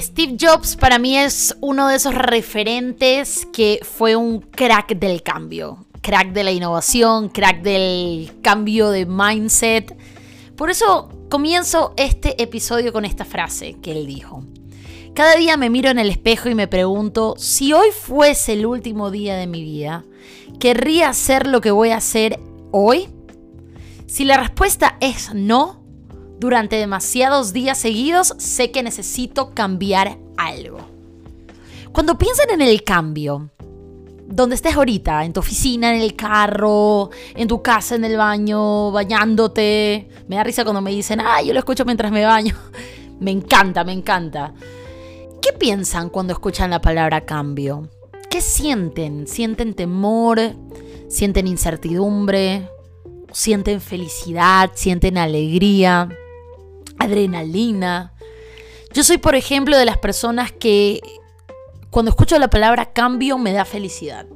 Steve Jobs para mí es uno de esos referentes que fue un crack del cambio, crack de la innovación, crack del cambio de mindset. Por eso comienzo este episodio con esta frase que él dijo. Cada día me miro en el espejo y me pregunto, si hoy fuese el último día de mi vida, ¿querría hacer lo que voy a hacer hoy? Si la respuesta es no, durante demasiados días seguidos sé que necesito cambiar algo. Cuando piensan en el cambio, donde estés ahorita, en tu oficina, en el carro, en tu casa, en el baño, bañándote, me da risa cuando me dicen, ah, yo lo escucho mientras me baño. Me encanta, me encanta. ¿Qué piensan cuando escuchan la palabra cambio? ¿Qué sienten? ¿Sienten temor? ¿Sienten incertidumbre? ¿Sienten felicidad? ¿Sienten alegría? Adrenalina. Yo soy, por ejemplo, de las personas que cuando escucho la palabra cambio me da felicidad.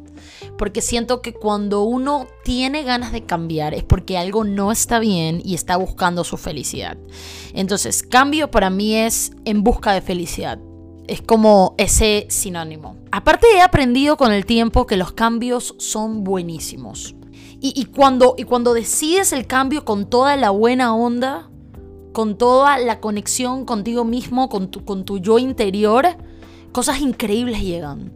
Porque siento que cuando uno tiene ganas de cambiar es porque algo no está bien y está buscando su felicidad. Entonces, cambio para mí es en busca de felicidad. Es como ese sinónimo. Aparte he aprendido con el tiempo que los cambios son buenísimos. Y, cuando, y cuando decides el cambio con toda la buena onda, con toda la conexión contigo mismo, con tu, con tu yo interior, cosas increíbles llegan.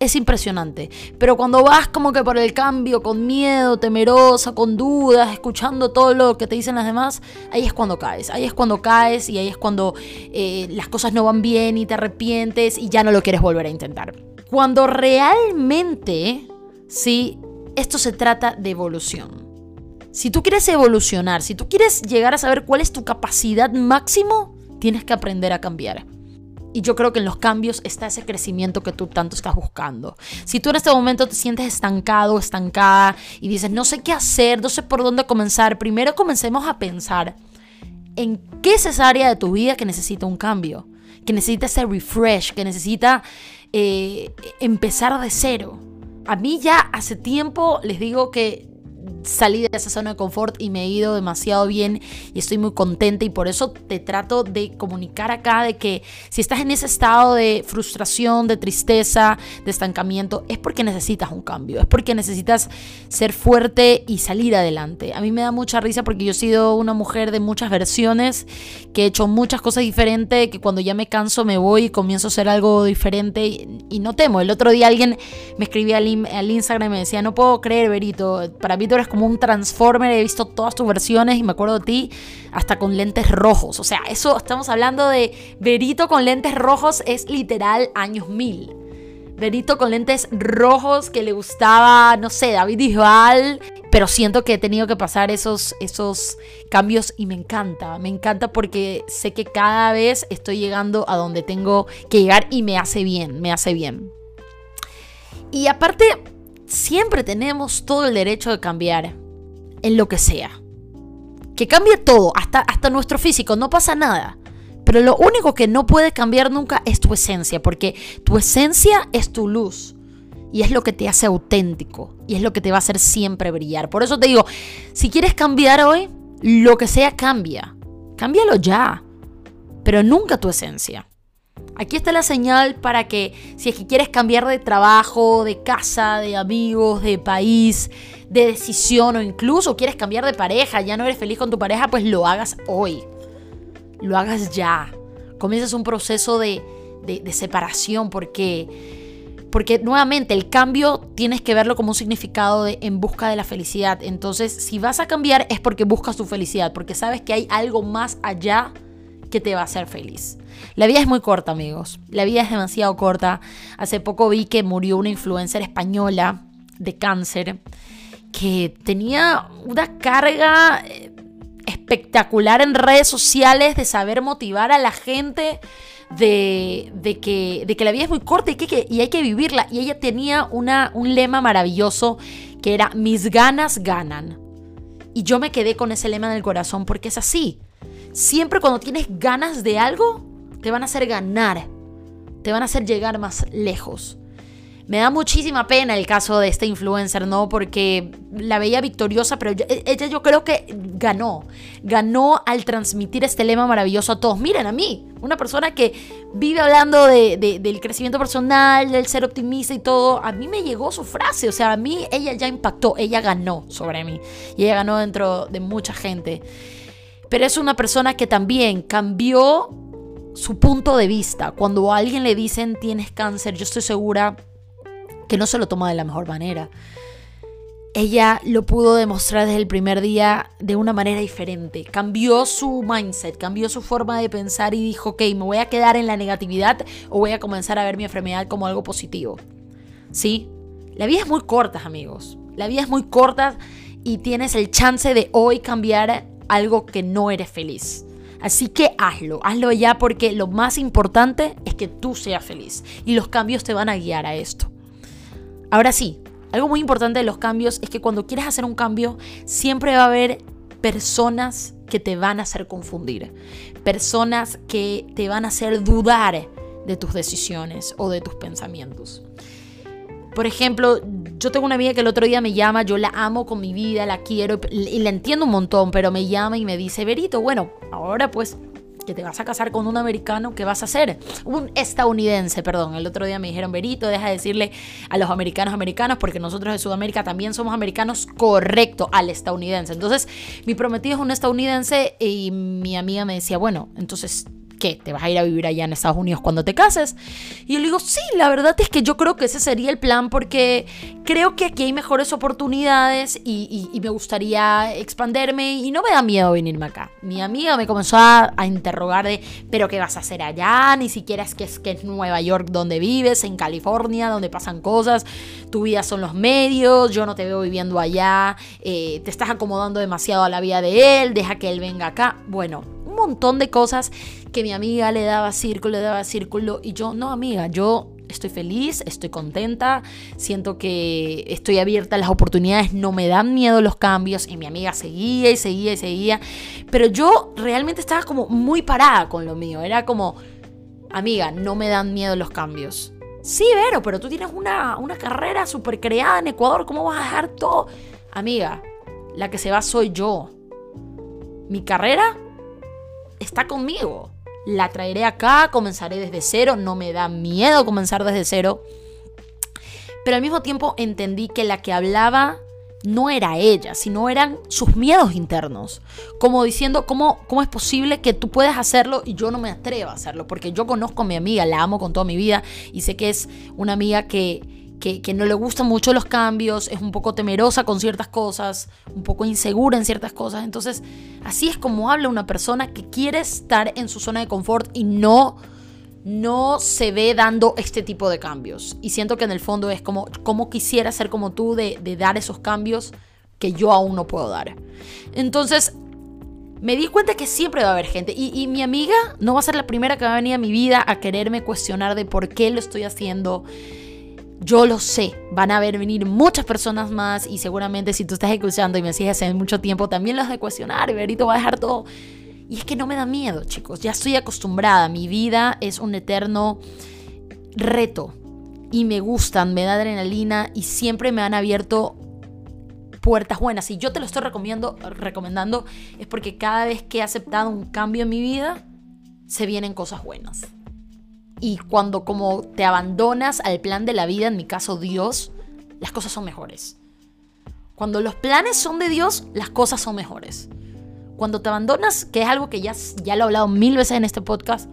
Es impresionante. Pero cuando vas como que por el cambio, con miedo, temerosa, con dudas, escuchando todo lo que te dicen las demás, ahí es cuando caes. Ahí es cuando caes y ahí es cuando eh, las cosas no van bien y te arrepientes y ya no lo quieres volver a intentar. Cuando realmente, sí, esto se trata de evolución. Si tú quieres evolucionar, si tú quieres llegar a saber cuál es tu capacidad máximo, tienes que aprender a cambiar. Y yo creo que en los cambios está ese crecimiento que tú tanto estás buscando. Si tú en este momento te sientes estancado, estancada y dices, no sé qué hacer, no sé por dónde comenzar, primero comencemos a pensar en qué es esa área de tu vida que necesita un cambio, que necesita ese refresh, que necesita eh, empezar de cero. A mí ya hace tiempo les digo que salí de esa zona de confort y me he ido demasiado bien y estoy muy contenta y por eso te trato de comunicar acá de que si estás en ese estado de frustración, de tristeza, de estancamiento, es porque necesitas un cambio, es porque necesitas ser fuerte y salir adelante. A mí me da mucha risa porque yo he sido una mujer de muchas versiones, que he hecho muchas cosas diferentes, que cuando ya me canso me voy y comienzo a hacer algo diferente y, no temo. El otro día alguien me escribía al, Instagram y me decía, no puedo creer, Berito, para mí tú eres como un transformer, he visto todas tus versiones y me acuerdo de ti hasta con lentes rojos. O sea, eso estamos hablando de Verito con lentes rojos es literal años mil. Verito con lentes rojos que le gustaba, no sé, David Bisbal. Pero siento que he tenido que pasar esos, esos cambios y me encanta. Me encanta porque sé que cada vez estoy llegando a donde tengo que llegar y me hace bien, me hace bien. Y aparte, siempre tenemos todo el derecho de cambiar en lo que sea. Que cambie todo, hasta, hasta nuestro físico, no pasa nada. Pero lo único que no puede cambiar nunca es tu esencia, porque tu esencia es tu luz. Y es lo que te hace auténtico. Y es lo que te va a hacer siempre brillar. Por eso te digo, si quieres cambiar hoy, lo que sea cambia. Cámbialo ya. Pero nunca tu esencia. Aquí está la señal para que si es que quieres cambiar de trabajo, de casa, de amigos, de país, de decisión o incluso quieres cambiar de pareja, ya no eres feliz con tu pareja, pues lo hagas hoy. Lo hagas ya. Comienzas un proceso de, separación porque, porque nuevamente el cambio tienes que verlo como un significado de en busca de la felicidad. Entonces, si vas a cambiar es porque buscas tu felicidad, porque sabes que hay algo más allá que te va a hacer feliz. La vida es muy corta, amigos. La vida es demasiado corta. Hace poco vi que murió una influencer española de cáncer que tenía una carga eh, espectacular en redes sociales de saber motivar a la gente de, que, de que, la vida es muy corta y, que, y hay que vivirla. Y ella tenía una, un lema maravilloso que era mis ganas ganan. Y yo me quedé con ese lema en el corazón porque es así. Siempre cuando tienes ganas de algo, te van a hacer ganar, te van a hacer llegar más lejos. Me da muchísima pena el caso de esta influencer, ¿no? Porque la veía victoriosa, pero ella yo creo que ganó. Ganó al transmitir este lema maravilloso a todos. Miren a mí, una persona que vive hablando del crecimiento personal, del ser optimista y todo. A mí me llegó su frase, o sea, a mí ella ya impactó, ella ganó sobre mí. Y ella ganó dentro de mucha gente. Pero es una persona que también cambió su punto de vista. Cuando a alguien le dicen tienes cáncer, yo estoy segura que no se lo toma de la mejor manera. Ella lo pudo demostrar desde el primer día de una manera diferente. Cambió su mindset, cambió su forma de pensar y dijo, ok, me voy a quedar en la negatividad o voy a comenzar a ver mi enfermedad como algo positivo. ¿Sí? La vida es muy corta, amigos. La vida es muy corta y tienes el chance de hoy cambiar algo que no eres feliz. Así que hazlo, hazlo ya porque lo más importante es que tú seas feliz y los cambios te van a guiar a esto. Ahora sí, algo muy importante de los cambios es que cuando quieres hacer un cambio siempre va a haber personas que te van a hacer confundir, personas que te van a hacer dudar de tus decisiones o de tus pensamientos. Por ejemplo, yo tengo una amiga que el otro día me llama, yo la amo con mi vida, la quiero y la entiendo un montón, pero me llama y me dice, Verito, bueno, ahora pues que te vas a casar con un americano, ¿qué vas a hacer? Un estadounidense, perdón. El otro día me dijeron, Verito, deja de decirle a los americanos americanos, porque nosotros de Sudamérica también somos americanos, correcto, al estadounidense. Entonces, mi prometido es un estadounidense y mi amiga me decía, bueno, entonces ¿qué? ¿Te vas a ir a vivir allá en Estados Unidos cuando te cases? Y yo le digo, sí, la verdad es que yo creo que ese sería el plan porque creo que aquí hay mejores oportunidades y, me gustaría expanderme y no me da miedo venirme acá. Mi amiga me comenzó a, interrogar de, pero ¿qué vas a hacer allá? Ni siquiera es que, es que es Nueva York donde vives, en California, donde pasan cosas, tu vida son los medios, yo no te veo viviendo allá, eh, te estás acomodando demasiado a la vida de él, deja que él venga acá. Bueno, montón de cosas que mi amiga le daba círculo, le daba círculo y yo, no amiga, yo estoy feliz, estoy contenta, siento que estoy abierta a las oportunidades, no me dan miedo los cambios y mi amiga seguía y seguía y seguía, pero yo realmente estaba como muy parada con lo mío, era como, amiga, no me dan miedo los cambios. Sí, Vero, pero tú tienes una, una carrera súper creada en Ecuador, ¿cómo vas a dejar todo? Amiga, la que se va soy yo. Mi carrera está conmigo la traeré acá, comenzaré desde cero, no me da miedo comenzar desde cero. Pero al mismo tiempo entendí que la que hablaba no era ella, sino eran sus miedos internos. Como diciendo, ¿cómo, ¿cómo es posible que tú puedas hacerlo y yo no me atrevo a hacerlo? Porque yo conozco a mi amiga, la amo con toda mi vida y sé que es una amiga que que, no le gustan mucho los cambios, es un poco temerosa con ciertas cosas, un poco insegura en ciertas cosas. Entonces, así es como habla una persona que quiere estar en su zona de confort y no, no se ve dando este tipo de cambios. Y siento que en el fondo es como, como quisiera ser como tú de, dar esos cambios que yo aún no puedo dar. Entonces, me di cuenta que siempre va a haber gente. Y, y, mi amiga no va a ser la primera que va a venir a mi vida a quererme cuestionar de por qué lo estoy haciendo. Yo lo sé, van a ver venir muchas personas más y seguramente si tú estás escuchando y me sigues hace mucho tiempo, también las de cuestionar y Verito va a dejar todo. Y es que no me da miedo, chicos, ya estoy acostumbrada, mi vida es un eterno reto y me gustan, me da adrenalina y siempre me han abierto puertas buenas. Y yo te lo estoy recomendando es porque cada vez que he aceptado un cambio en mi vida, se vienen cosas buenas y cuando como te abandonas al plan de la vida, en mi caso Dios, las cosas son mejores. Cuando los planes son de Dios, las cosas son mejores. Cuando te abandonas, que es algo que ya, ya lo he hablado mil veces en este podcast,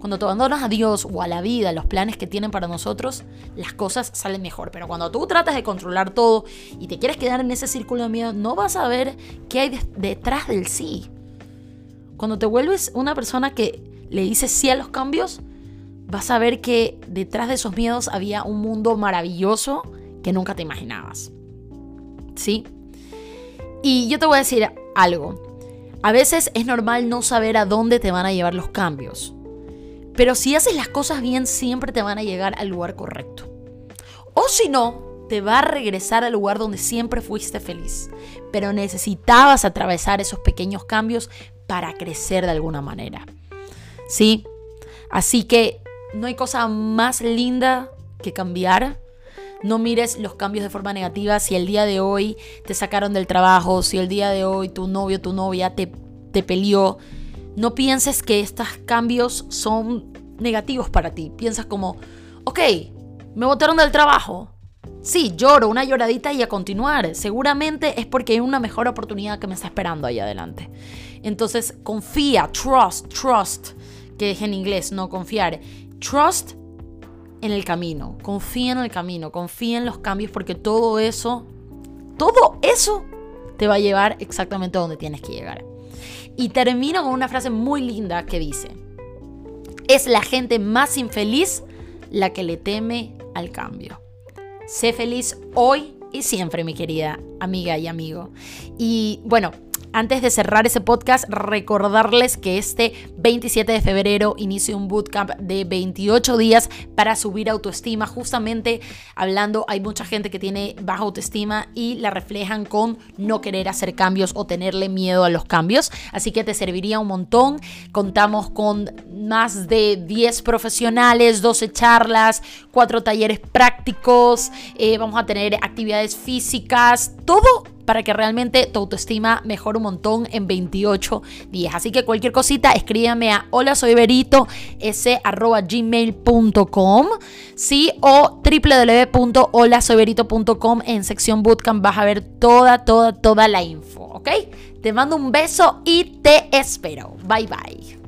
cuando te abandonas a Dios o a la vida, los planes que tienen para nosotros, las cosas salen mejor. Pero cuando tú tratas de controlar todo y te quieres quedar en ese círculo de miedo, no vas a ver qué hay detrás del sí. Cuando te vuelves una persona que le dice sí a los cambios, vas a ver que detrás de esos miedos había un mundo maravilloso que nunca te imaginabas. ¿Sí? Y yo te voy a decir algo. A veces es normal no saber a dónde te van a llevar los cambios. Pero si haces las cosas bien, siempre te van a llegar al lugar correcto. O si no, te va a regresar al lugar donde siempre fuiste feliz. Pero necesitabas atravesar esos pequeños cambios para crecer de alguna manera. ¿Sí? Así que no hay cosa más linda que cambiar. No mires los cambios de forma negativa. Si el día de hoy te sacaron del trabajo, si el día de hoy tu novio, tu novia te, te peleó, no pienses que estos cambios son negativos para ti. Piensas como, ok, me botaron del trabajo. Sí, lloro, una lloradita y a continuar. Seguramente es porque hay una mejor oportunidad que me está esperando ahí adelante. Entonces, confía, trust, trust, que es en inglés, no confiar. Trust en el camino, confía en el camino, confía en los cambios porque todo eso, todo eso te va a llevar exactamente a donde tienes que llegar. Y termino con una frase muy linda que dice, es la gente más infeliz la que le teme al cambio. Sé feliz hoy y siempre, mi querida amiga y amigo. Y bueno, antes de cerrar ese podcast, recordarles que este 27 de febrero inicio un bootcamp de 28 días para subir autoestima. Justamente hablando, hay mucha gente que tiene baja autoestima y la reflejan con no querer hacer cambios o tenerle miedo a los cambios. Así que te serviría un montón. Contamos con más de 10 profesionales, 12 charlas, 4 talleres prácticos. Eh, vamos a tener actividades físicas, todo para que realmente tu autoestima mejore un montón en 28 días. Así que cualquier cosita, escríbame a hola soy Berito, gmail.com sí, o www.holasoyberito.com en sección bootcamp vas a ver toda, toda, toda la info, ¿ok? Te mando un beso y te espero. Bye bye.